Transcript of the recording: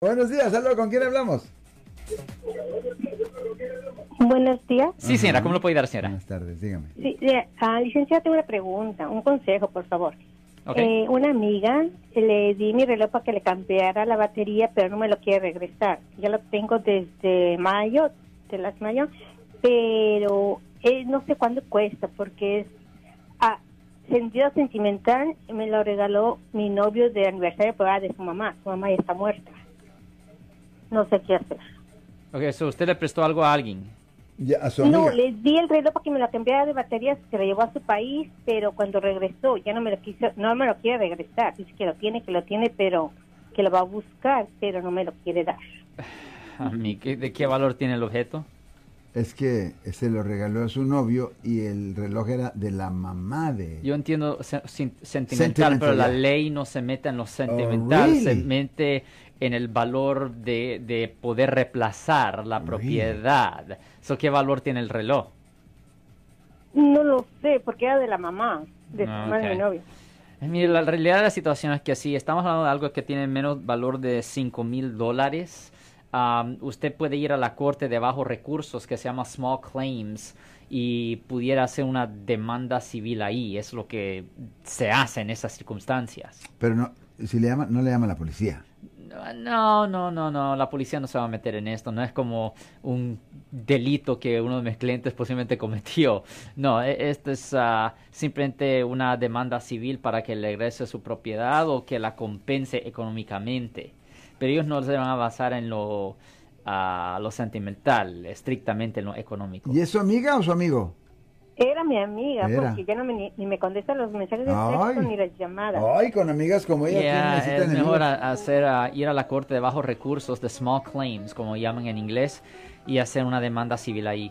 Buenos días, saludos, ¿con quién hablamos? Buenos días. Sí, señora, ¿cómo lo puede ayudar, señora? Buenas tardes, dígame. Sí, eh, ah, licenciada, tengo una pregunta, un consejo, por favor. Ok. Eh, una amiga le di mi reloj para que le cambiara la batería, pero no me lo quiere regresar. Ya lo tengo desde mayo, de las mayo, pero eh, no sé cuándo cuesta, porque es a sentido sentimental. Me lo regaló mi novio de aniversario por de su mamá. Su mamá ya está muerta. No sé qué hacer. Ok, so usted le prestó algo a alguien. Ya, a su. No, le di el reloj para que me lo cambiara de baterías, se lo llevó a su país, pero cuando regresó ya no me lo quiso, no me lo quiere regresar. Dice que lo tiene, que lo tiene, pero que lo va a buscar, pero no me lo quiere dar. A mí, ¿qué- ¿de qué valor tiene el objeto? Es que se lo regaló a su novio y el reloj era de la mamá de... Yo entiendo sentimental, Sentimental, pero la ley no se mete en lo sentimental, really? se mete en el valor de, de poder reemplazar la Really? propiedad. So, ¿Qué valor tiene el reloj? No lo sé, porque era de la mamá, de su Ah, mamá de mi novio. Eh, Mire, la realidad de la situación es que sí, estamos hablando de algo que tiene menos valor de 5 mil dólares. Am, usted puede ir a la corte de bajos recursos que se llama Small Claims y pudiera hacer una demanda civil ahí. Es lo que se hace en esas circunstancias. Pero no, si le llama, no le llama a la policía. No, no, no, no, la policía no se va a meter en esto, no es como un delito que uno de mis clientes posiblemente cometió. No, e- esto es ah, simplemente una demanda civil para que le regrese su propiedad o que la compense económicamente. Pero ellos no se van a basar en lo, ah, lo sentimental, estrictamente en lo económico. ¿Y es su amiga o su amigo? Era mi amiga, Era. porque ya no me, ni, ni me contesta los mensajes de Ay. texto ni las llamadas. Ay, con amigas como ella, ¿quién Yeah, necesita es mejor a- hacer, ah, ir a la corte de bajos recursos, de small claims, como llaman en inglés, y hacer una demanda civil ahí.